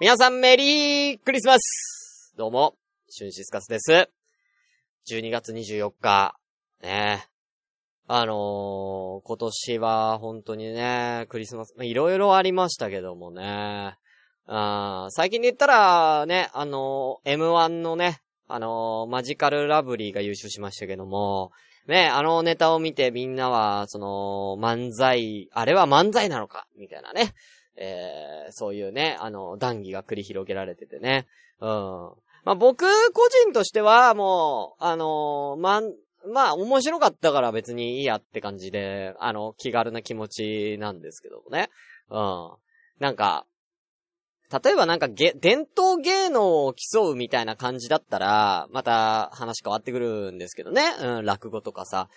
皆さんメリークリスマスどうも、シュンシスカスです。12月24日、ねあのー、今年は本当にね、クリスマス、いろいろありましたけどもね。あ最近で言ったら、ね、あのー、M1 のね、あのー、マジカルラブリーが優勝しましたけども、ね、あのネタを見てみんなは、その、漫才、あれは漫才なのか？みたいなね。えー、そういうね、あの、談義が繰り広げられててね。うん。まあ、僕個人としては、もう、あのー、まん、まあ、面白かったから別にいいやって感じで、あの、気軽な気持ちなんですけどもね。うん。なんか、例えばなんかげ、伝統芸能を競うみたいな感じだったら、また話変わってくるんですけどね。うん、落語とかさ。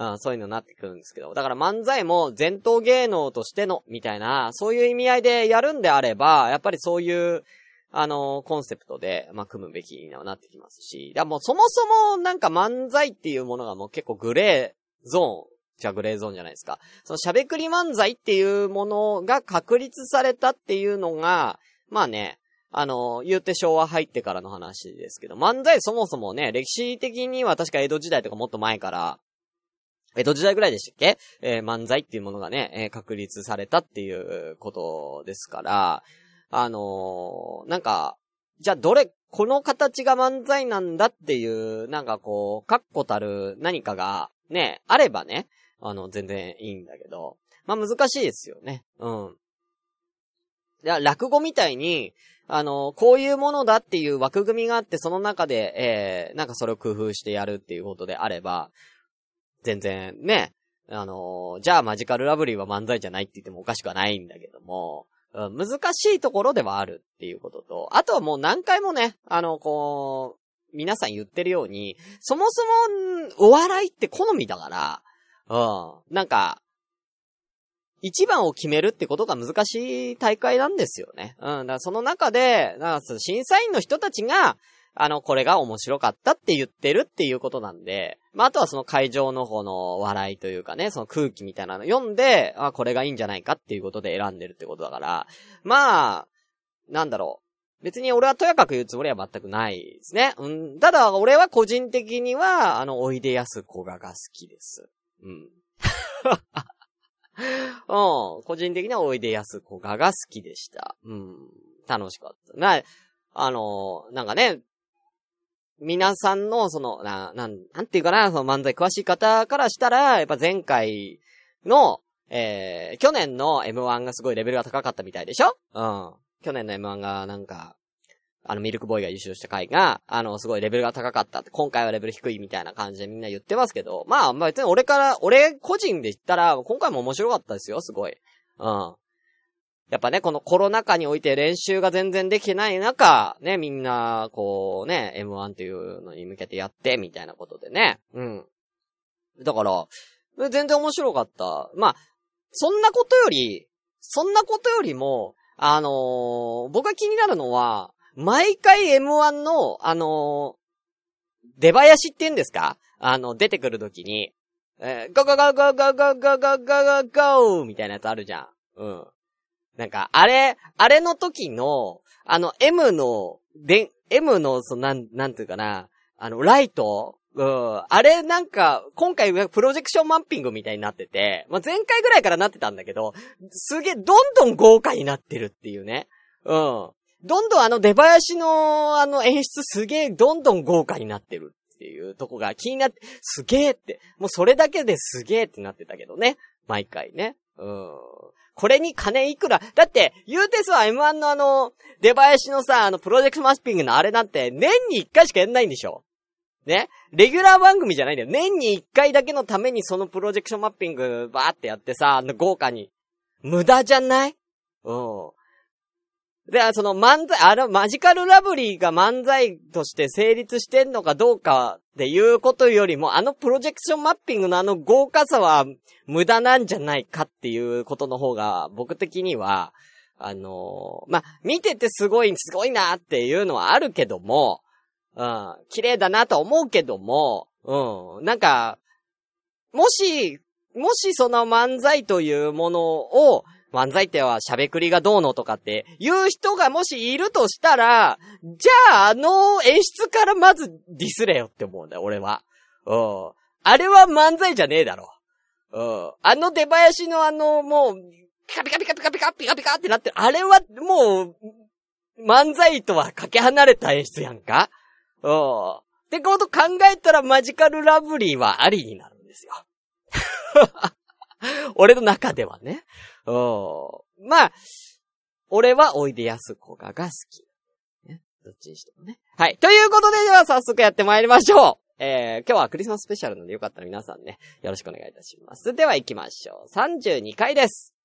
うん、そういうのになってくるんですけど。だから漫才も伝統芸能としての、みたいな、そういう意味合いでやるんであれば、やっぱりそういう、あの、コンセプトで、まあ、組むべきにはなってきますし。だもうそもそもなんか漫才っていうものがもう結構グレーゾーン、じゃグレーゾーンじゃないですか。そのしゃべくり漫才っていうものが確立されたっていうのが、まあね、あの、言うて昭和入ってからの話ですけど、漫才そもそもね、歴史的には確か江戸時代とかもっと前から、江戸時代ぐらいでしたっけ？えー、漫才っていうものがね、えー、確立されたっていうことですから、あのー、なんか、じゃあどれ、この形が漫才なんだっていう、なんかこう、確固たる何かが、ね、あればね、あの、全然いいんだけど、まあ難しいですよね。うん。いや、落語みたいに、あの、こういうものだっていう枠組みがあって、その中で、えー、なんかそれを工夫してやるっていうことであれば、全然ね、あのじゃあマジカルラブリーは漫才じゃないって言ってもおかしくはないんだけども、うん、難しいところではあるっていうことと、あとはもう何回もね、あの、こう、皆さん言ってるように、そもそも、お笑いって好みだから、うん、なんか、一番を決めるってことが難しい大会なんですよね。うん。だからその中で、なんか審査員の人たちが、あの、これが面白かったって言ってるっていうことなんで、まあ、あとはその会場の方の笑いというかね、その空気みたいなの読んで、あ、これがいいんじゃないかっていうことで選んでるってことだから、まあ、なんだろう。別に俺はとやかく言うつもりは全くないですね。うん。ただ、俺は個人的には、あの、おいでやすこがが好きです。うん。うん。個人的にはおいでやすこがが好きでした。うん。楽しかった。な、あの、なんかね、皆さんの、その、な、なん、なんていうかな、その漫才詳しい方からしたら、やっぱ前回の、えー、去年の M1 がすごいレベルが高かったみたいでしょ？うん。去年の M1 がなんか、あの、ミルクボーイが優勝した回が、あの、すごいレベルが高かったって、今回はレベル低いみたいな感じでみんな言ってますけど、まあ、まあ別に俺から、俺個人で言ったら、今回も面白かったですよ、すごい。うん。やっぱね、このコロナ禍において練習が全然できてない中、ね、みんな、こうね、M1 っていうのに向けてやって、みたいなことでね。うん。だから、全然面白かった。まあ、そんなことより、そんなことよりも、あのー、僕が気になるのは、毎回 M1 の、あのー、出囃子って言うんですか？あの、出てくるときに、えー、ゴゴゴゴゴゴゴゴゴゴゴみたいなやつあるじゃん。うん。なんか、あれ、あれの時の、あの、M の、で、M の、その、なん、なんていうかな、あの、ライト？うん。あれなんか、今回プロジェクションマッピングみたいになってて、まあ、前回ぐらいからなってたんだけど、すげえ、どんどん豪華になってるっていうね。うん。どんどんあの出囃子のあの演出すげえどんどん豪華になってるっていうとこが気になって、すげえって、もうそれだけですげえってなってたけどね。毎回ね。うん。これに金いくら？だって、言うてさ、M1 のあの、出囃子のさ、あの、プロジェクトマッピングのあれなんて、年に一回しかやんないんでしょ？ね？レギュラー番組じゃないんだよ。年に一回だけのためにそのプロジェクションマッピングバーってやってさ、あの豪華に。無駄じゃない？うん。で、その漫才、あの、マジカルラブリーが漫才として成立してんのかどうかっていうことよりも、あのプロジェクションマッピングのあの豪華さは無駄なんじゃないかっていうことの方が、僕的には、あのー、まあ、見ててすごい、すごいなっていうのはあるけども、うん、綺麗だなと思うけども、うん、なんか、もし、もしその漫才というものを、漫才ってはしゃべくりがどうのとかって言う人がもしいるとしたら、じゃああの演出からまずディスれよって思うんだよ、俺は。うん。あれは漫才じゃねえだろ。うん。あの出囃子のあの、もう、ピカピカピカピカピカピカピカってなってる。あれはもう、漫才とはかけ離れた演出やんかうん。ってこと考えたらマジカルラブリーはありになるんですよ。俺の中ではね。うん。まあ、俺はおいでやすこがが好き。ね。どっちにしてもね。はい。ということで、では早速やって参りましょう。えー、今日はクリスマススペシャルなのでよかったら皆さんね、よろしくお願いいたします。では行きましょう。32回です。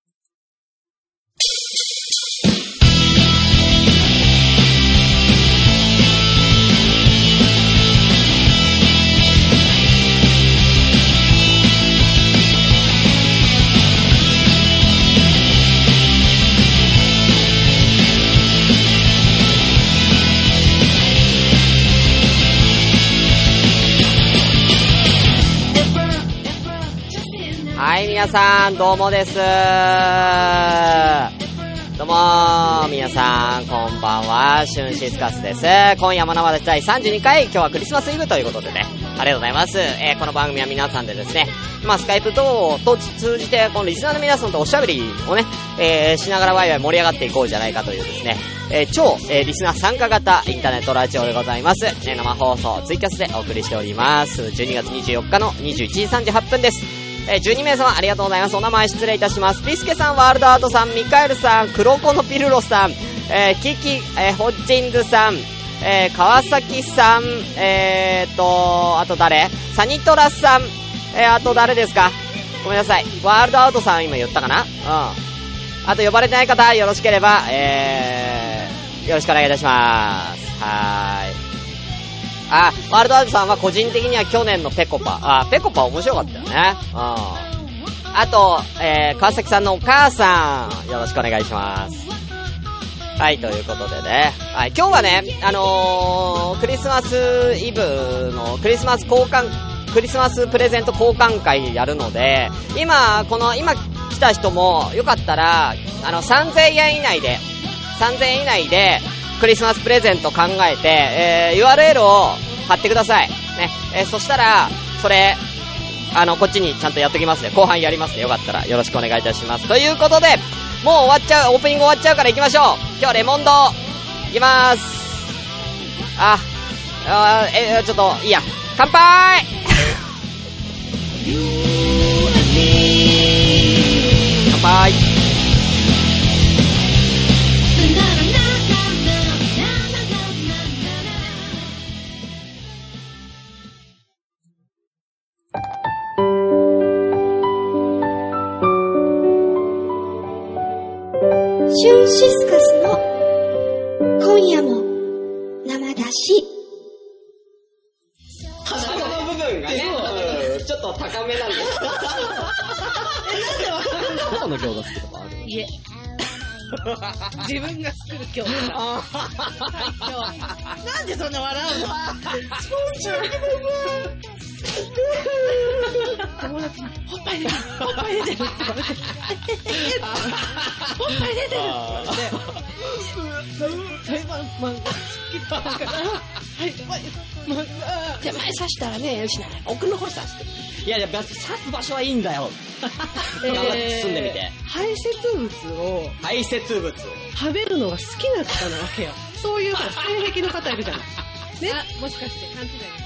さん、どうもです。どうも皆さん、こんばんは、シュンシスカスです。今夜も生で第32回、今日はクリスマスイブということでね、ありがとうございます。えー、この番組は皆さんでですね、まあ、スカイプ等を通じて、このリスナーの皆さんとおしゃべりをね、えー、しながらワイワイ盛り上がっていこうじゃないかというですね、えー、超、えー、リスナー参加型インターネットラジオでございます。えー、生放送、ツイキャスでお送りしております。12月24日の21時38分です。えー、12名様ありがとうございます。お名前失礼いたします。ピスケさん、ワールドアートさん、ミカエルさん、クロコのピルロさん、えー、キキ、えー、ホッジンズさん、えー、川崎さん、えーと、あと誰？サニトラさん、えー、あと誰ですか？ごめんなさい。ワールドアウトさん今言ったかな？うん。あと呼ばれてない方、よろしければ、えー、よろしくお願いいたします。はーい。あ、ワールドアートさんは個人的には去年のペコパ。あ、ペコパ面白かったよね。うん。あと、えー、川崎さんのお母さん、よろしくお願いします。はい、ということでね。はい、今日はね、あのー、クリスマスイブのクリスマス交換、クリスマスプレゼント交換会やるので、今、この、今来た人も、よかったら、あの、3000円以内で、3000円以内で、クリスマスプレゼント考えて、えー、URL を貼ってください。ね。えー、そしたら、それ、あの、こっちにちゃんとやっときますね。後半やりますね。よかったらよろしくお願いいたします。ということで、もう終わっちゃう、オープニング終わっちゃうから行きましょう。今日レモンド、行きまーす。あ、あえ、ちょっと、いいや。乾杯 乾杯シュンシスカスの今夜も生出し。鼻の部分がね、ちょっと高めなんです。え、なんでわかるのどこの？餃子好きとかあるいえ。自分が作る今日なんでそんな笑うの？友達に、おっぱい出てる、おっぱい出てる。って言われて、おっぱい出てる。って言われて、台湾漫画好きだから、はい、漫画。手前刺したらね、よしな、奥の方刺して。いやいや、刺す場所はいいんだよ。頑張って住んでみて。排泄物を、排泄物食べる。のが好きな方なわけよ。そういう性癖の方いる。じゃない。ね、もしかして勘違い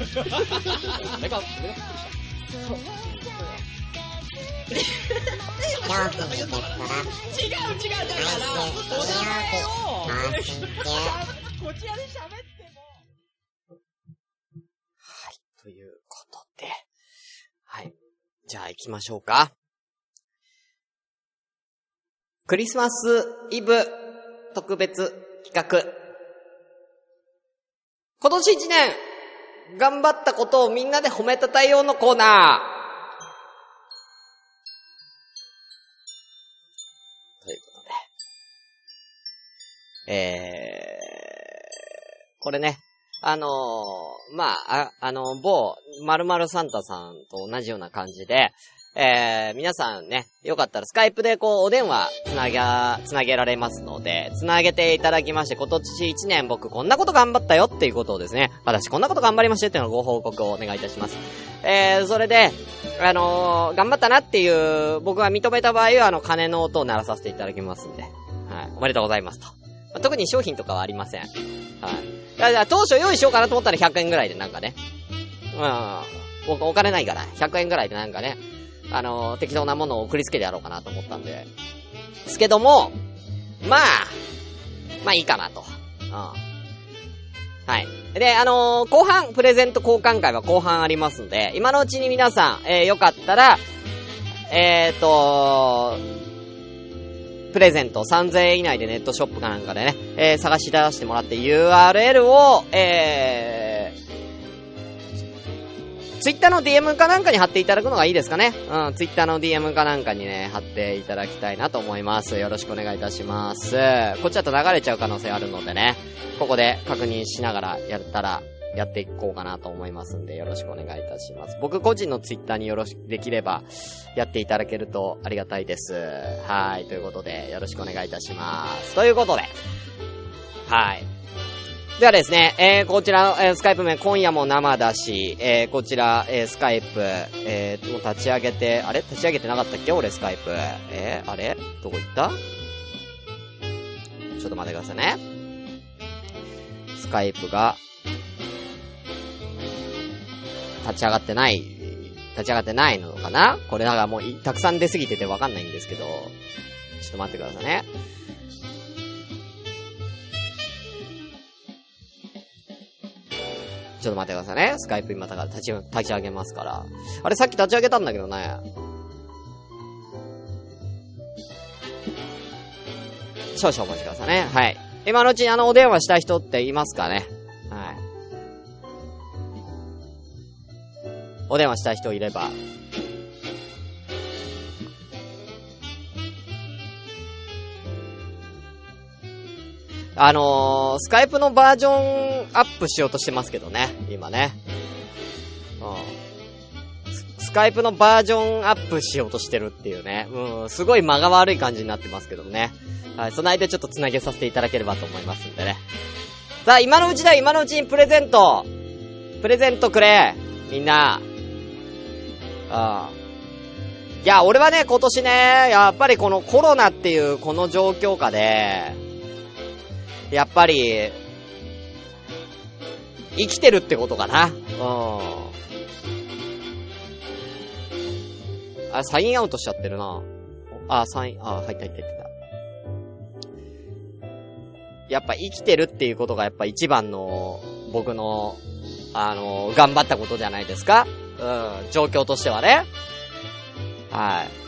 目が、目がびっくりした。そう。両手に取ったら、違う違うだから、お題をこちらで喋っても。はい、ということで。はい。じゃあ行きましょうか。クリスマスイブ特別企画。今年一年、頑張ったことをみんなで褒めたたえようのコーナー。ということで。えー、これね、あのー、まあ、あ、あの、某、〇〇サンタさんと同じような感じで、えー、皆さんね、よかったらスカイプでこう、お電話つなげ、つなげられますので、つなげていただきまして、今年1年僕こんなこと頑張ったよっていうことをですね、私こんなこと頑張りましたっていうのをご報告をお願いいたします。えー、それで、あのー、頑張ったなっていう、僕が認めた場合は、あの、金の音を鳴らさせていただきますんで、はい、おめでとうございますと。まあ、特に商品とかはありません。はい。だから当初用意しようかなと思ったら100円ぐらいでなんかね、うん、お金ないから、100円ぐらいでなんかね、あの、適当なものを送りつけてやろうかなと思ったんで。ですけども、まあ、まあいいかなと。うん。はい。で、あのー、後半、プレゼント交換会は後半ありますんで、今のうちに皆さん、えー、よかったら、えーとプレゼント3000円以内でネットショップかなんかでね、えー、探し出してもらって URL を、えー、ツイッターの DM かなんかに貼っていただくのがいいですかね。うん、ツイッターの DM かなんかにね、貼っていただきたいなと思います。よろしくお願いいたします。こっちだと流れちゃう可能性あるのでね、ここで確認しながらやったら、やっていこうかなと思いますんで、よろしくお願いいたします。僕個人のツイッターによろし、できれば、やっていただけるとありがたいです。はい。ということで、よろしくお願いいたします。ということで、はい。ではですね、えー、こちら、えー、スカイプ名、今夜も生だし、えー、こちら、えー、スカイプ、えー、もう立ち上げて、あれ？立ち上げてなかったっけ？俺、スカイプ。えー、あれ？どこ行った？ちょっと待ってくださいね。スカイプが、立ち上がってない、立ち上がってないのかな？これだかもう、たくさん出すぎててわかんないんですけど、ちょっと待ってくださいね。ちょっと待ってくださいね。スカイプ今だから立ち、立ち上げますから。あれさっき立ち上げたんだけどね。少々お待ちくださいね。はい。今のうちにあの、お電話した人っていますかね？はい。お電話した人いれば、あのー、スカイプのバージョンアップしようとしてますけどね、今ね。うん。スカイプのバージョンアップしようとしてるっていうね。うん、すごい間が悪い感じになってますけどね。はい、その間ちょっと繋げさせていただければと思いますんでね。さあ、今のうちだ今のうちにプレゼントプレゼントくれみんな。うん。いや、俺はね、今年ね、やっぱりこのコロナっていうこの状況下で、やっぱり、生きてるってことかな。うん。あ、サインアウトしちゃってるな。あ、サイン、あ、入った入った入った。やっぱ生きてるっていうことがやっぱ一番の、僕の、あの、頑張ったことじゃないですかうん、状況としてはね。はい。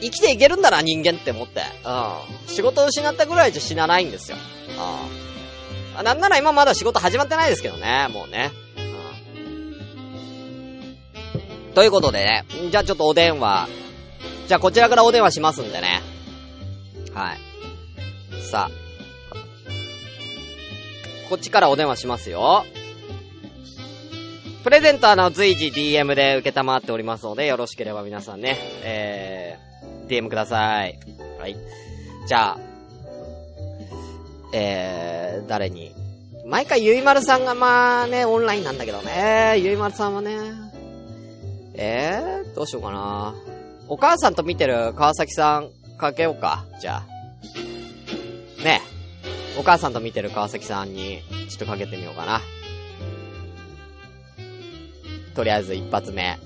生きていけるんだな、人間って思って。うん。仕事を失ったぐらいじゃ死なないんですよ。うん。なんなら今まだ仕事始まってないですけどね、もうね。うん。ということでね、じゃあちょっとお電話。じゃあこちらからお電話しますんでね。はい。さあ。こっちからお電話しますよ。プレゼントはの随時 DM で受けたまっておりますので、よろしければ皆さんね、えー、DM ください。はい。じゃあ、えー、誰に？毎回ゆいまるさんがまあね、オンラインなんだけどね。ゆいまるさんはね。えー、どうしようかな。お母さんと見てる川崎さんかけようか。じゃあ。ねお母さんと見てる川崎さんに、ちょっとかけてみようかな。とりあえず一発目。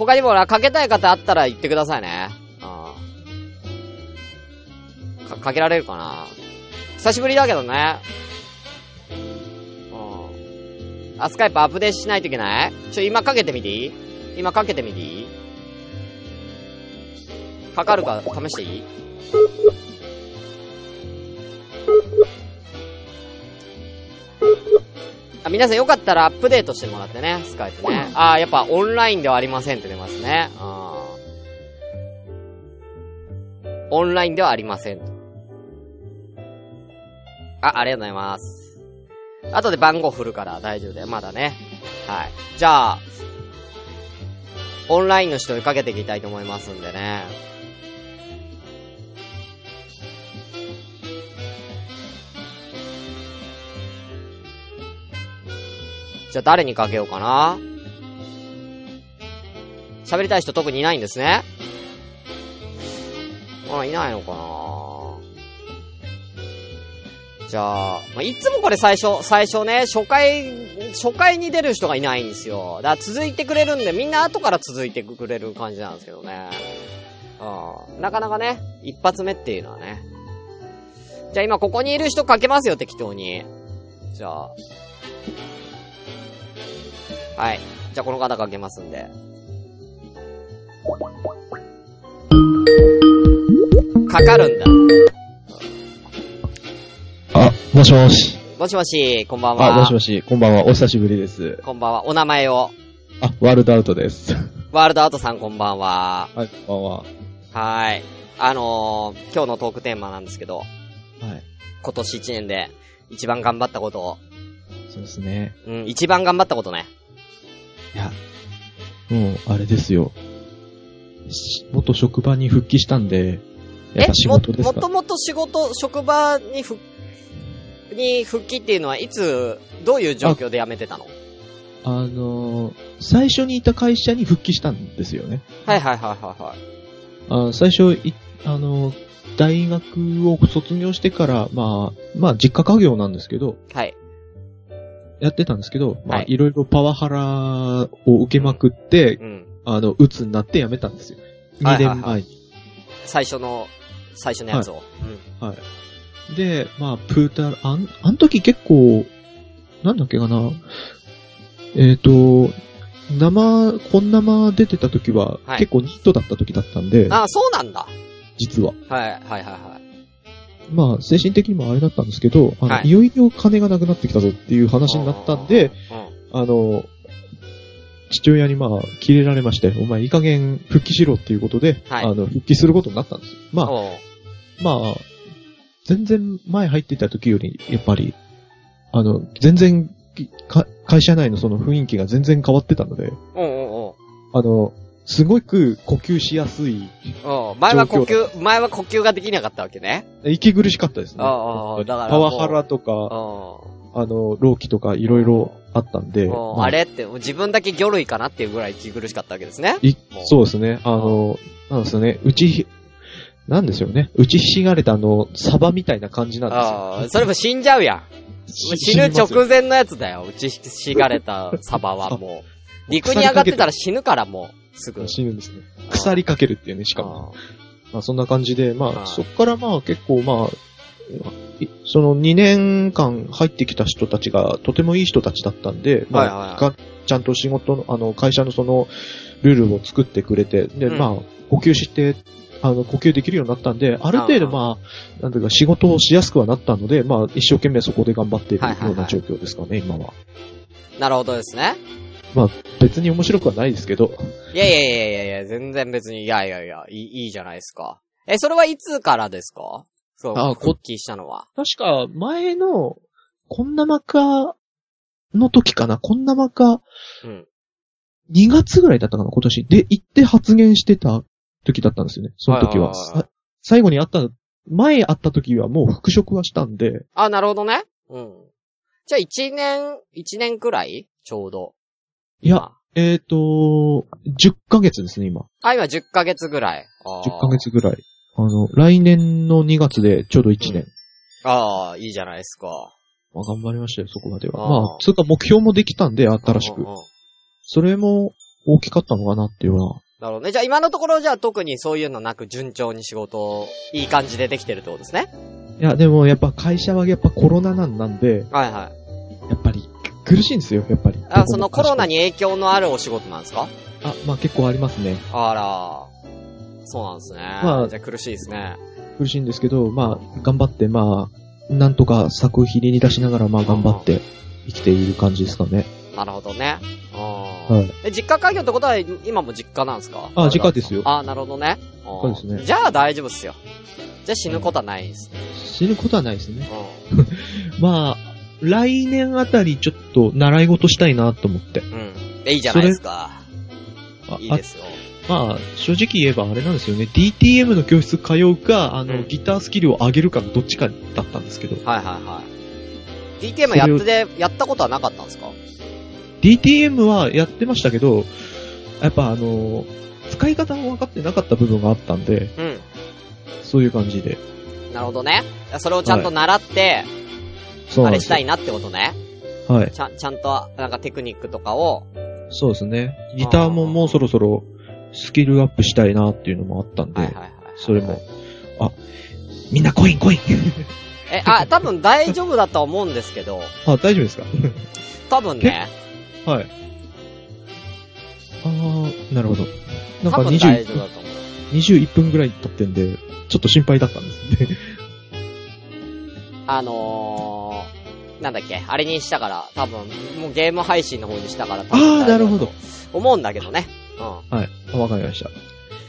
他にもな、かけたい方あったら言ってくださいね。うん。か、かけられるかな久しぶりだけどね。うん。あ、スカイプアップデートしないといけない？ちょ、今かけてみていい？今かけてみていい？かかるか試していい？あ、皆さんよかったらアップデートしてもらってね、スカイプね。あやっぱオンラインではありませんって出ますね。オンラインではありませんと。あ、ありがとうございます。後で番号振るから大丈夫だよ。まだね。はい。じゃあ、オンラインの人にかけていきたいと思いますんでね。じゃあ誰にかけようかな喋りたい人特にいないんですね。あ、いないのかなじゃあ、まあ、いつもこれ最初、最初ね、初回、初回に出る人がいないんですよ。だから続いてくれるんで、みんな後から続いてくれる感じなんですけどね。うん。なかなかね、一発目っていうのはね。じゃあ今ここにいる人かけますよ、適当に。じゃあ。はい。じゃあこの方かけますんで。かかるんだ。あ、もしもし。もしもし、こんばんは。あ、もしもし。こんばんは。お久しぶりです。こんばんは。お名前を。あ、ワールドアウトです。ワールドアウトさんこんばんは。はい、こんばんは。はーい。あのー、今日のトークテーマなんですけど、はい。今年1年で一番頑張ったことを、そうですね。うん、一番頑張ったことね。いや、もう、あれですよ。し元職場に復帰したんで、やっぱ仕事ですか？ももともと仕事、職場にふ、に復帰っていうのはいつ、どういう状況で辞めてたの？あのー、最初にいた会社に復帰したんですよね。はいはいはいはいはい。あ最初、い、あのー、大学を卒業してから、まあ、まあ、実家家業なんですけど、はい。やってたんですけど、まあ、はいいろいろパワハラを受けまくって、うん。あの、鬱になって辞めたんですよ。2はいはいはい年前に。最初の、最初のやつを。で、まあ、プーター、あん、あの時結構、なんだっけかな。えっ、と、生、本生出てた時は、はい結構ニートだった時だったんでうん。、あ、そうなんだ。実は。はい、はいはいはい。まあ、精神的にもあれだったんですけど、あの、はいい、よいよ金がなくなってきたぞっていう話になったんで、うん。あの、父親にまあ、切れられまして、お前いい加減復帰しろっていうことで、はいあの、復帰することになったんですよ。まあ、まあ、全然前入っていた時より、やっぱり、あの、全然、か会社内のその雰囲気が全然変わってたので、あの、すごく呼吸しやすい、おう前は呼状吸、前は呼吸ができなかったわけね。息苦しかったですね。ああだからパワハラとうか、ん。あの、老期とかいろいろあったんで、あれって、自分だけ魚類かなっていうぐらい息苦しかったわけですね。そうですね。あの、なんですよね。うち、なんですよね。打ちひしがれたあの、サバみたいな感じなんですよ。ああ、それも死んじゃうやん。し死ぬ直前のやつだよ。打ちひがれたサバはも う。陸に上がってたら死ぬからもう、すぐ。死ぬんですね。腐りかけるっていうね、しかも。まあそんな感じで、まはいあそっからまあ結構まあ、いその2年間入ってきた人たちがとてもいい人たちだったんで、まはいはいはいちゃんと仕事の、あの、会社のその、ルールを作ってくれて、で、うんまあ、呼吸して、あの、呼吸できるようになったんで、ある程度まあ、なんていうか仕事をしやすくはなったので、まあ、一生懸命そこで頑張っているはいはいはいような状況ですかね、今は。なるほどですね。別に面白くはないですけど、いやいやいやいやいや、全然別に、いやいやいや、いい、いいじゃないですか。え、それはいつからですか？そう、あこ復帰したのは。確か前の、こんなまかの時かな、こんなまか、うん。2月ぐらいだったかな、今年。で、行って発言してた時だったんですよね、その時は。最後に会った、前会った時はもう復職はしたんで、あ、なるほどね。うん。じゃあ一年、一年くらい？ちょうど。いや、えっ、ー、と、10ヶ月ですね、今。あ、今10ヶ月ぐらい。あー10ヶ。月ぐらい。あの、来年の2月でちょうど1年。ああ、いいじゃないですか。まあ、頑張りましたよ、そこまでは。あーまあ、つうか目標もできたんで、新しくうん。うんうんそれも大きかったのかなっていうのは。なるほどね。じゃあ今のところじゃあ特にそういうのなく順調に仕事をいい感じでできてるってことですね。いや、でもやっぱ会社はやっぱコロナなんなんで、はいはい。やっぱり苦しいんですよ、やっぱり。あ、そのコロナに。に影響のあるお仕事なんですか？あ、まあ結構ありますね。あら。そうなんですね。まあじゃあ苦しいですね。苦しいんですけど、まあ頑張って、まあ、なんとか作品に出しながら、まあ頑張って生きている感じですかね。なるほどね。はうん。い。え、実家開業ってことは今も実家なんですか？あ、実家ですよ。あ、なるほどね。そうですねじゃあ大丈夫っすよ。じゃあ死ぬことはないですね。死ぬことはないですね。う まあ、来年あたりちょっと習い事したいなと思って。うん。えいいじゃないですか。あいいですよ。あまあ、正直言えばあれなんですよね。DTM の教室通うか、あの、うんギタースキルを上げるかのどっちかだったんですけど。はいはいはい。DTM やってて、やったことはなかったんですか？DTM はやってましたけど、やっぱあの、使い方が分かってなかった部分があったんで、うん。そういう感じで。なるほどね。それをちゃんと習って、そうなんですよあれしたいなってことね。はい。ちゃん、ちゃんと、なんかテクニックとかを、そうですね。ギターももうそろそろスキルアップしたいなっていうのもあったんで、はいはいはい。それも。あ、みんなコインコインえ、あ、多分大丈夫だと思うんですけど、あ、大丈夫ですか？多分ね、はい。あー、なるほど。なん多か20分大丈夫だと思う。21分ぐらい経ってんで、ちょっと心配だったんですね。あのー、なんだっけ、あれにしたから、多分、もうゲーム配信の方にしたから、多分あーなるほど。思うんだけどね。うはい。あわかりました。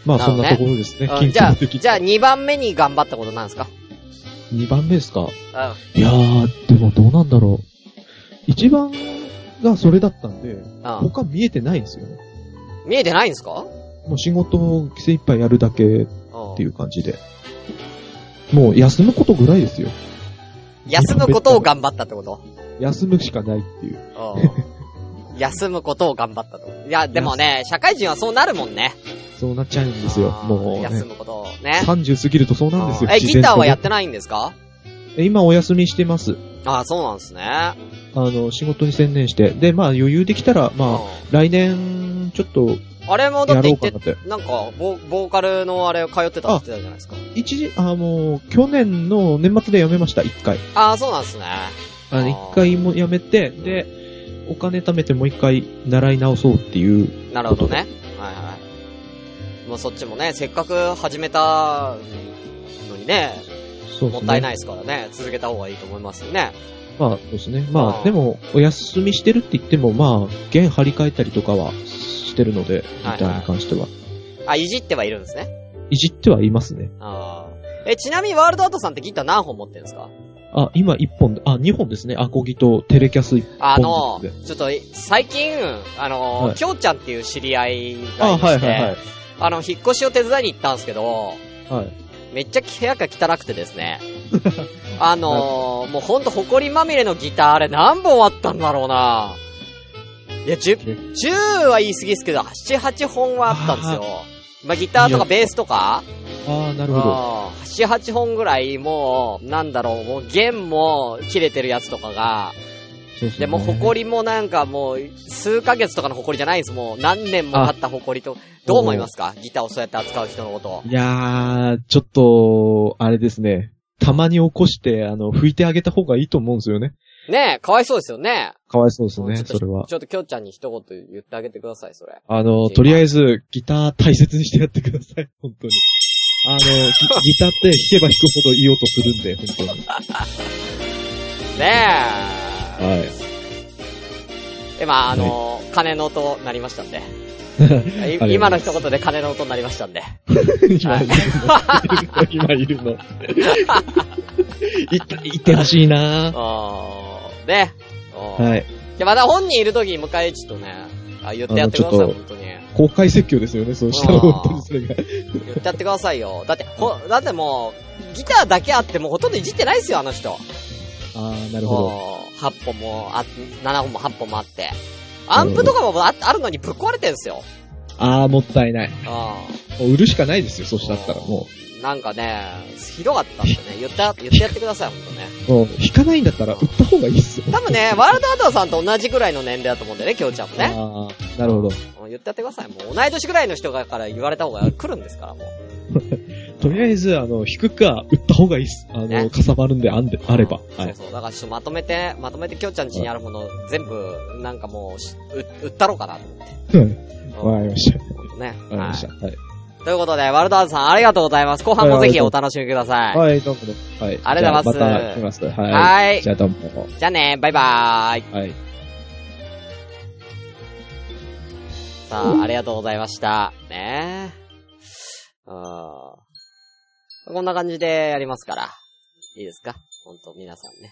まあ、ねそんなところですね。じゃあ、じゃあ2番目に頑張ったことなんですか？2番目ですか？うん。いやー、でもどうなんだろう。1番がそれだったんで、うん。他見えてないんですよね。見えてないんですか？もう仕事を精一杯やるだけっうんていう感じで。もう休むことぐらいですよ。休むことを頑張ったってこと？休むしかないっていう。うん。休むことを頑張ったと。いや、でもね、社会人はそうなるもんね。そうなっちゃうんですよあ。ーもう、ね、休むことをね。30過ぎるとそうなんですよ。え、ギターはやっ自てないんですか？然と今お休みしてます。ああ、そうなんですね。あの、仕事に専念して。で、まあ余裕できたら、まあ、う来年、ちょっと、んあれもだやって言って、なって。なんか、ボボーカルのあれ通ってたって言ってたじゃないですか。一時、あ、もう、去年の年末で辞めました、一回。ああ、そうなんですね。あ一回も辞めて、で、お金貯めてもう一回習い直そうっていう。なるほどね。はいはい。もうそっちもね、せっかく始めたのにね、そうもったいないですからね、続けた方がいいと思いますよね。まあ、そうですね。まあ、でも、お休みしてるって言っても、まあ、弦張り替えたりとかはしてるので、ギはいターに関しては。あ、いじってはいるんですね。いじってはいますね。ああ。え、ちなみにワールドアートさんってギター何本持ってるんですか？あ、今一本で、あ、二本ですね。アコギとテレキャス一あの本ずつで。、ちょっと、最近、あの、はいきょうちゃんっていう知り合いあ、がいて、はいはいはい。あの、引っ越しを手伝いに行ったんですけど、はい。めっちゃ部屋が汚くてですね。あのー、もうほんと埃まみれのギターあれ何本あったんだろうな。いや、10、10は言い過ぎですけど、7、8本はあったんですよ。まあ、ギターとかベースとかああ、なるほど。あー7、8本ぐらいもう、なんだろう、もう弦も切れてるやつとかが、ですねでも埃もなんかもう、数ヶ月とかの埃じゃないんです。もう何年も経った埃と。どう思いますか？ギターをそうやって扱う人のこと。いやー、ちょっと、あれですね。たまに起こして、あの、拭いてあげた方がいいと思うんですよね。ねえ、かわいそうですよね。かわいそうですね、それは。ちょっときょうちゃんに一言言ってあげてください、それ。あの、とりあえず、ギター大切にしてやってください、本当に。あの、ギギターって弾けば弾くほどいい音するんで、本当に。ねえ。はい。で、まあ、あの金の音なりましたんで。今の一言で金の音になりましたんで。今いるの。今いるの。いって、いってほしいなあーね。うんはい。じゃ、また本人いる時に迎えちょっとね、あ、言ってやってください、本当に。公開説教ですよね、そうしたら本当にそれが。言ってやってくださいよ。だって、ほ、だってもう、ギターだけあってもうほとんどいじってないですよ、あの人。ああ、なるほど。もう8本もあ、7本も8本もあって。アンプとかもああるのにぶっ壊れてんすよ。ああ、もったいない。あもう売るしかないですよ、そしたったらもあ。なんかね、ひどかったんでね、言って、言ってやってください、ほんとね。う。もう、弾かないんだったら売った方がいいっすよ。多分ね、ワールドアートさんと同じぐらいの年齢だと思うんだよね、きょうちゃんもね。ああ、なるほど。もう言ってやってください。もう同い年ぐらいの人がから言われた方が来るんですから、もう。とりあえず、あの、弾くか、売った方がいいっす。あの、ねかさばるんで、あんで、あれば。はい。そうそう。だからちょっとまとめて、まとめてきょうちゃん家にあるもの全部、なんかもう売ったろうかなと思って。わかりました。うんね。わかりました。はい。ということで、ワルドアートさんありがとうございます。後半もぜひお楽しみください。はい、どうも。はい。ありがとうございますまた来ます。はい。はいじゃあどうも。じゃあね、バイバーイ。はい。さあ、ありがとうございました。ねえ。うん。こんな感じでやりますから。いいですか？本当皆さんね。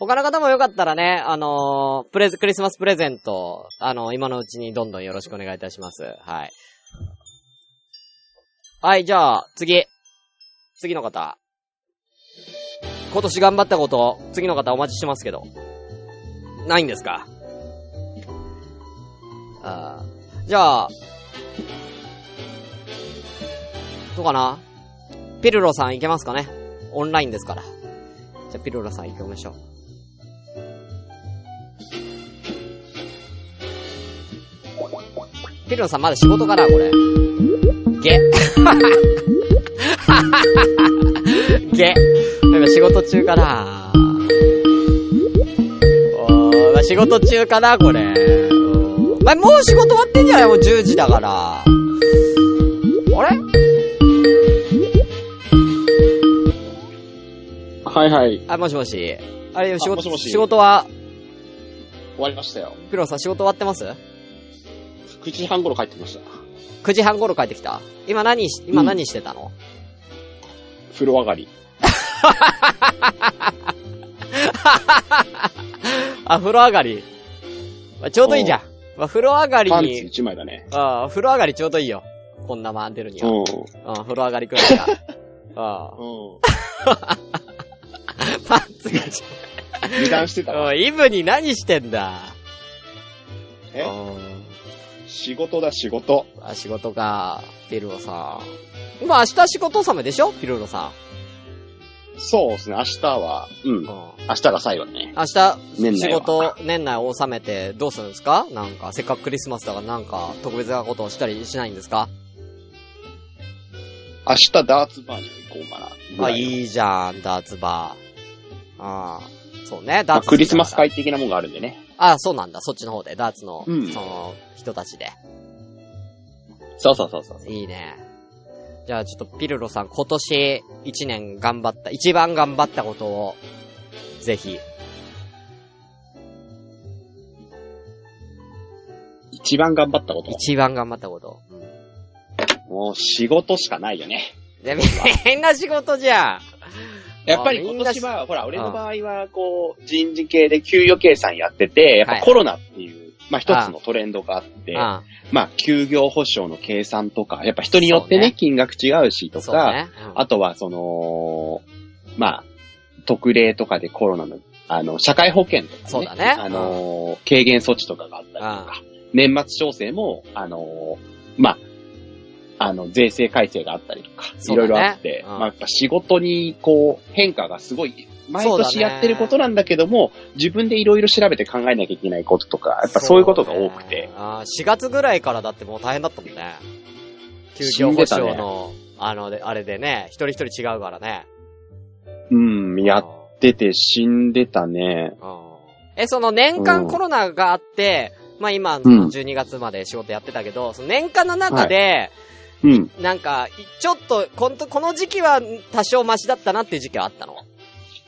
他の方もよかったらね、あのープレゼ、クリスマスプレゼント、あのー今のうちにどんどんよろしくお願いいたします。はい。はい、じゃあ、次。次の方。今年頑張ったこと、次の方お待ちしてますけど。ないんですか？あーじゃあ、どうかな？ピルロさんいけますかね？オンラインですから。じゃあ、ピルロさん行きましょう。ピルロさんまだ仕事かなこれ。ゲ。ゲ。なんか仕事中かなお仕事中かなこれ。まあ、もう仕事終わってんじゃない？もう10時だから。あれ？はいはい。あ、もしもし。あれ、仕事、もしもし仕事は、終わりましたよ。ピロさん仕事終わってます？9時半頃帰ってきました。?9 時半頃帰ってきた？今何し、今何してたの、風呂上がり。あ、風呂上がり。まあ、ちょうどいいじゃん。まあ、風呂上がりパンツに、1枚だね。あ風呂上がりちょうどいいよ。こんな回ってるには。うん。うん、風呂上がりくらいが。あうん。パンツがち油断してたょ、わ。うんイブに何してんだ？え？うん仕事だ仕事。あ、仕事か、ピルロさん。まあ明日仕事納めでしょ？ピルロさそうですね、明日は、うんん。う。ん。明日が最後だね。明日、年仕事、年内納めてどうするんですか？なんか、せっかくクリスマスだからなんか、特別なことをしたりしないんですか？明日ダーツバーに行こうかな。あ、い。いいじゃん、ダーツバー。ああ。そうね、ダまあ、ーツ。クリスマス。会的なもんがあるんでね。あそうなんだ、そっちの方で、ダーツの、うんその、人たちで。そうそうそうそう。いいね。じゃあちょっとピルロさん、今年一年頑張った、一番頑張ったことを、ぜひ。一番頑張ったこと？一番頑張ったこと。うんもう仕事しかないよね。でみ んな仕事じゃん。やっぱり今年は、ほら、俺の場合は、こう、人事系で給与計算やってて、やっはいぱコロナっていう、まあ一つのトレンドがあって、うん。まあ休業保障の計算とか、やっぱ人によってね、金額違うしとか、あとはその、まあ、特例とかでコロナの、あの、社会保険とかね、そうだね。あの、軽減措置とかがあったりとか、年末調整も、あの、まあ、あの、税制改正があったりとか、いろいろあって、うん。まあ、やっぱ仕事に、こう、変化がすごい、毎年やってることなんだけども、自分でいろいろ調べて考えなきゃいけないこととか、やっぱそういうことが多くて、ね。あー4月ぐらいからだってもう大変だったもんね。休業保障の、あの、であれでね、一人一人違うからね。うん、やってて死んでたね。うん。え、その年間コロナがあって、まあ今、うん12月まで仕事やってたけど、その年間の中で、うん。なんか、いちょっと、この、この時期は多少マシだったなっていう時期はあったの？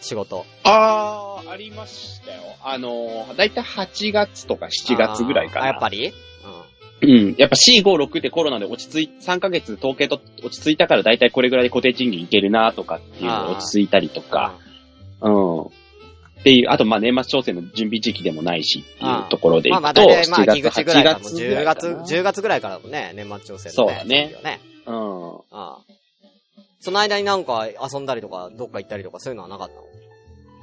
仕事。あー、ありましたよ。あのー、だいたい8月とか7月ぐらいかな。やっぱり？うん。やっぱ C56 でコロナで落ち着い、3ヶ月統計と落ち着いたからだいたいこれぐらいで固定賃金いけるなとかっていうのが落ち着いたりとうん。か、うん。っていう、あとまあ年末調整の準備時期でもないしっていうところでいまあまあくと、大体まあ、7木月、8口ぐらいから、もう月ぐら10いか月、な。10月ぐらいからだもんね、年末調整の、ね。そうだねね。うん。ああその間になんか遊んだりとか、どっか行ったりとか、そういうのはなかったの？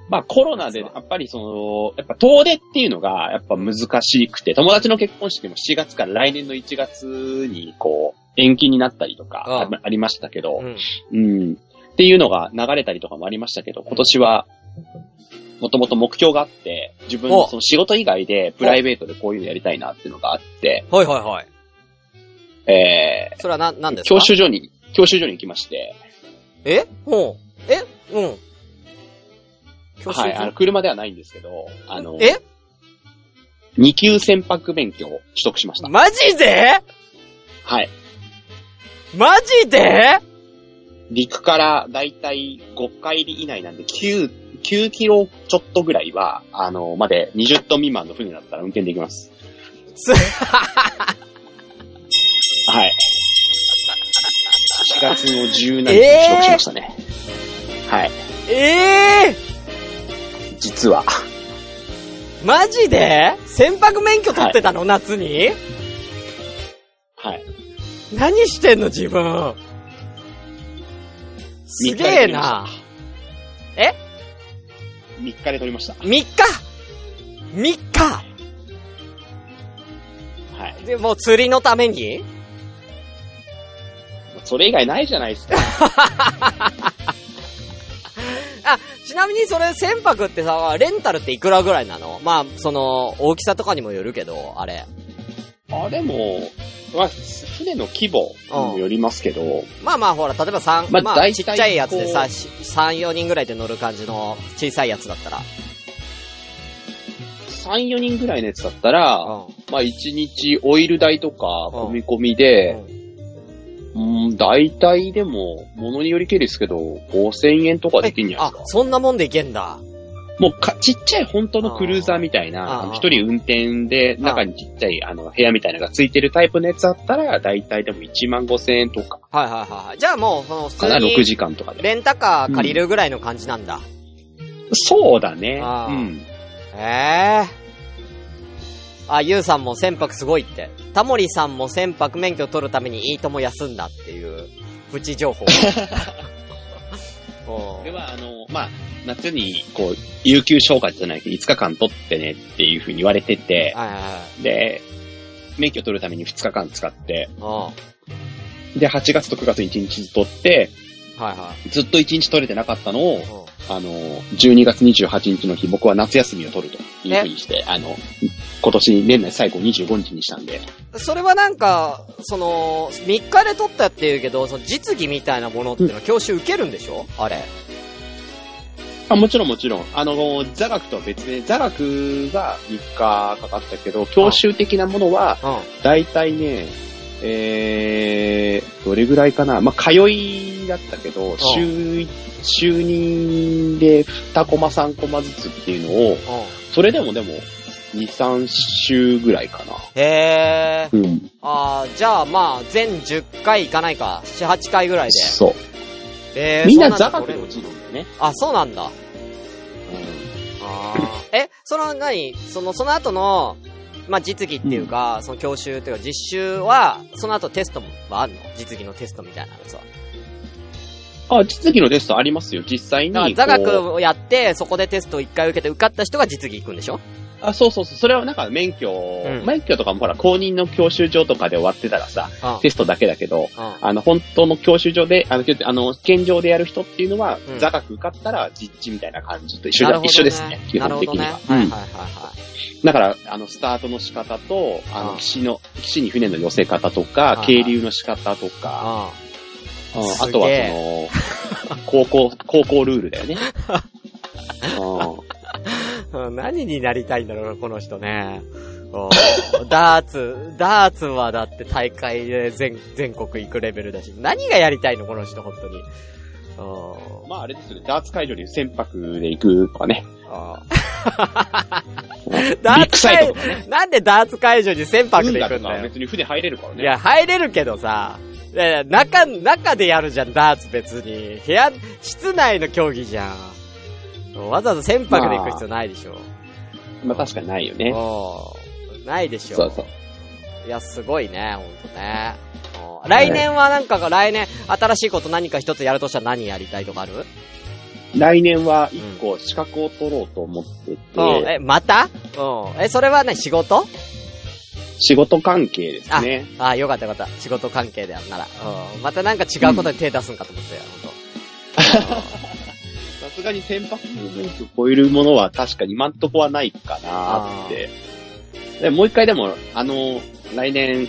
まあコロナで、やっぱりその、やっぱ遠出っていうのがやっぱ難しくて、友達の結婚式も7月から来年の1月にこう、延期になったりとかあああありましたけど、うん。うん。っていうのが流れたりとかもありましたけど、今年は、もともと目標があって、自分その仕事以外でプライベートでこういうのやりたいなっていうのがあって、はいはいはい。えそれはな、なんでー、すか？教習所に、教習所に行きまして、え？ほう。え？うん。教習所？はい、あの、車ではないんですけど、あの、え？二級船舶免許を取得しました。マジで？はい。マジで？陸からだいたい5回り以内なんで、9、9キロちょっとぐらいは、あの、まで20トン未満の船だったら運転できます。す、はい。4月の17日に取得しましたね。はい。ええ実は。マジで？船舶免許取ってたの、夏に？はい。何してんの？自分。すげえな。え？3日で撮りました。?3 日 ?3 日？はい。で、もう釣りのために？それ以外ないじゃないですか。あ、ちなみにそれ船舶ってさ、レンタルっていくらぐらいなの？まあ、その、大きさとかにもよるけど、あれ。あ、でも、まあ、船の規模にもよりますけど、まあまあほら、例えば3、まあ、まあ大体ちっちゃいやつでさ、こうし3、4人ぐらいで乗る感じの小さいやつだったら。3、4人ぐらいのやつだったら、うん。まあ、1日オイル代とか、うん込み込みで、うん、大体でも、ものによりけりですけど、5000円とかできんじゃないあですか、。そんなもんでいけんだ。もうか、ちっちゃい本当のクルーザーみたいあな、一人運転で、中にちっちゃい、あの、部屋みたいなのがついてるタイプのやつだったら、大体でも1万5千円とか、はいはいはいはい。じゃあもう、その、普通に6時間とかで。レンタカー借りるぐらいの感じなんだ。そうだね。ああうん。へえ。あ、ゆうさんも船舶すごいって。タモリさんも船舶免許取るためにいいとも休んだっていう、プチ情報。おうこれは、あの、まあ、夏に、こう、有給消化じゃないけど、5日間取ってねっていうふうに言われてて、はいはいはい。で、免許取るために2日間使って、で、8月と9月1日取って、はいはい。ずっと1日取れてなかったのを、あの、12月28日の日、僕は夏休みを取るというふうにして、あの、今年年内最後25日にしたんで、それはなんか、その、3日で取ったって言うけど、その実技みたいなものっていうのは教習受けるんでしょ？あれ。あ、もちろんもちろん。あの、座学とは別で、座学が3日かかったけど、教習的なものは、うん。だいたいね、えー、どれぐらいかな。まあ、通いだったけど、週、週2で2コマ3コマずつっていうのを、うん。それでもでも、2、3週ぐらいかな。へー。うん。あーじゃあまあ、全10回いかないか。7、8回ぐらいで。そう。えー、みんなそ座学でんなの取れる落ちるんだよね。あ、そうなんだ。うあーえ、その何？その、その後の、まあ、実技っていうか、その教習っていうか実習は、その後テストはあるの？実技のテストみたいなやつは。ん。あ、実技のテストありますよ。実際に。だから座学をやって、そこでテストを1回受けて受かった人が実技行くんでしょ？あ、そうそうそう。それはなんか免許、ん免許とかもほら、公認の教習所とかで終わってたらさ、うん。テストだけだけど、うん。あの、本当の教習所で、あの、あの、試験場でやる人っていうのは、うん座学受かったら実地みたいな感じと一緒ね一緒ですね、基。本的には。はいはいはい。だから、あの、スタートの仕方と、あの、うん岸の、岸に船の寄せ方とかは、い渓流の仕方とか、ああとはその、高校、高校ルールだよね。何になりたいんだろうな、この人ね。うん ダーツ、ダーツはだって大会で全、全国行くレベルだし、何がやりたいの、この人、本当に。うんまああれですよね、ダーツ会場に船舶で行くとかね。ダーツ会。なんでダーツ会場に船舶運で行くんだよ。別に船入れるからね。いや、入れるけどさ、いやいや、中、中でやるじゃん、ダーツ別に。部屋、室内の競技じゃん。わざわざ船舶で行く必要ないでしょ。まあ確かにないよね。うんないでしょ。そうそう。いや、すごいね、ほんとね。うん来年はなんかが、来年、新しいこと何か一つやるとしたら何やりたいとかある？来年は一個資格を取ろうと思ってて、うん。え、また？うん。え、それはね、仕事？仕事関係ですね。ああ、よかったよかった。仕事関係でやるなら。うん。またなんか違うことに手出すんかと思ったよ、ほんと。さすがに船舶免許超えるものは確かに今んとこはないかなって。でもう一回でも、あの、来年、うん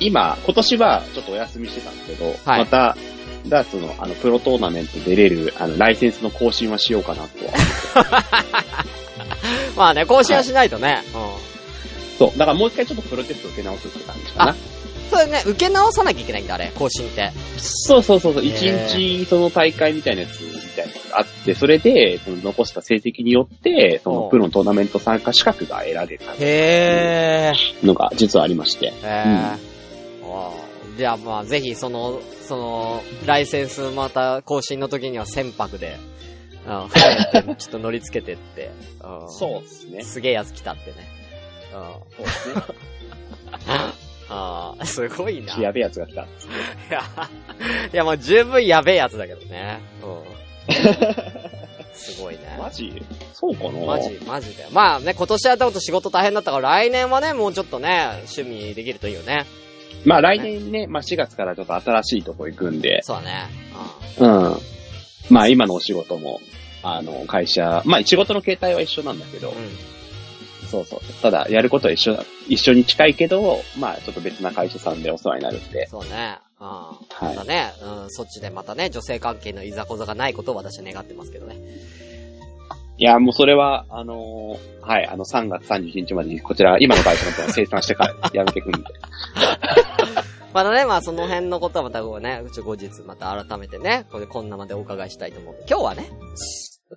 今、今年はちょっとお休みしてたんですけど、はいまた、ダーツのあの、プロトーナメント出れる、あの、ライセンスの更新はしようかなとは。まあね、更新はしないとね。そう。だからもう一回ちょっとプロテスト受け直すって感じかな。うん。それね、受け直さなきゃいけないんだ、あれ、更新って。そうそうそうそう。一へ日その大会みたいなやつみたいなやつがあって、それで、その残した成績によって、そのプロのトーナメント参加資格が得られるへー。のが実はありまして。へー。あーじゃあまあ、ぜひ、その、その、ライセンスまた更新の時には船舶で、うん、ちょっと乗り付けてって。うん、そうですね。すげえやつ来たってね。うん。そうですね。ああ、すごいな。やべえやつが来た。いや、いやもう十分やべえやつだけどね。うん。すごいね。マジ？そうかな？マジ、マジだよ。まあね、今年やったこと仕事大変だったから、来年はね、もうちょっとね、趣味できるといいよね。まあ来年ね、まあ4月からちょっと新しいとこ行くんで、そうだね。うん。まあ今のお仕事も、あの、会社、まあ仕事の形態は一緒なんだけど、うん。うん。そうそう。ただ、やることは一緒だ、一緒に近いけど、まあちょっと別な会社さんでお世話になるんで、そうね。うん。はいまたね、うん、そっちでまたね、女性関係のいざこざがないことを私は願ってますけどね。いや、もうそれは、あのーはい、あの3月31日までにこちら、今の会社の分は生産してからやめていくんで。またね、まあその辺のことはまたこうね、うち後日また改めてね、これこんなまでお伺いしたいと思う。今日はね。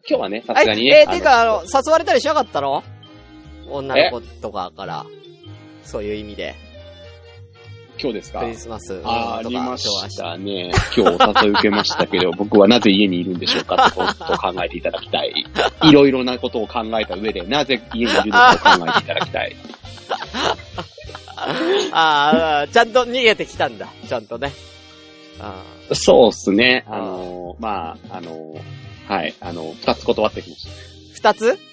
今日はね、さすがにね。え、え、てか、あの、誘われたりしなかったの？女の子とかから。そういう意味で。今日ですか？クリスマス。あありましたね。今日お誘い受けましたけど、僕はなぜ家にいるんでしょうかってことを考えていただきたい。いろいろなことを考えた上で、なぜ家にいるのかを考えていただきたい。ああ、ちゃんと逃げてきたんだ。ちゃんとね。あそうっすね。あのー、まあ、あのー、はい、あの、二つ断ってきまし二つ？た。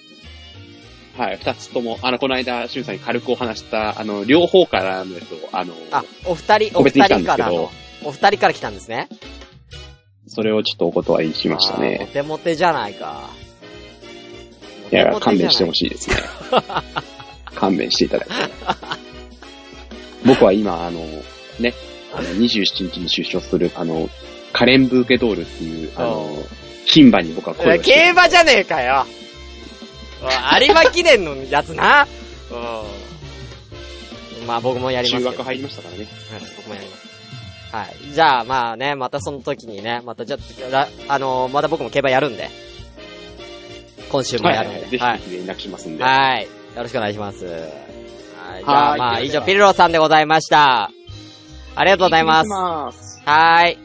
はい、二つとも、あの、この間、シュンさんに軽くお話した、あの、両方からのやつを、あのー、あ、お二人、お二人からの。お二人から来たんですね。それをちょっとお断りしましたあーモね。テモテじゃないか。いや、勘弁してもほしいですね。勘弁していただきたい。僕は今、あの、ね、あの、27日に出所する、あの、カレンブーケドールっていう、あの、金馬に僕は声をして競馬じゃねえかよ。有馬記念のやつな。うん。まあ僕もやります。中学入りましたからね。はい僕もやります。はい。じゃあまあね、またその時にね、またじゃあ、らあのーまた僕も競馬やるんで。今週もはいはいはい。やるんで。はい。ぜひぜひ連絡しますんで。はい。よろしくお願いします。はい。じゃあまあ、はい以上、ピルロさんでございました。ありがとうございます。ます。はーい。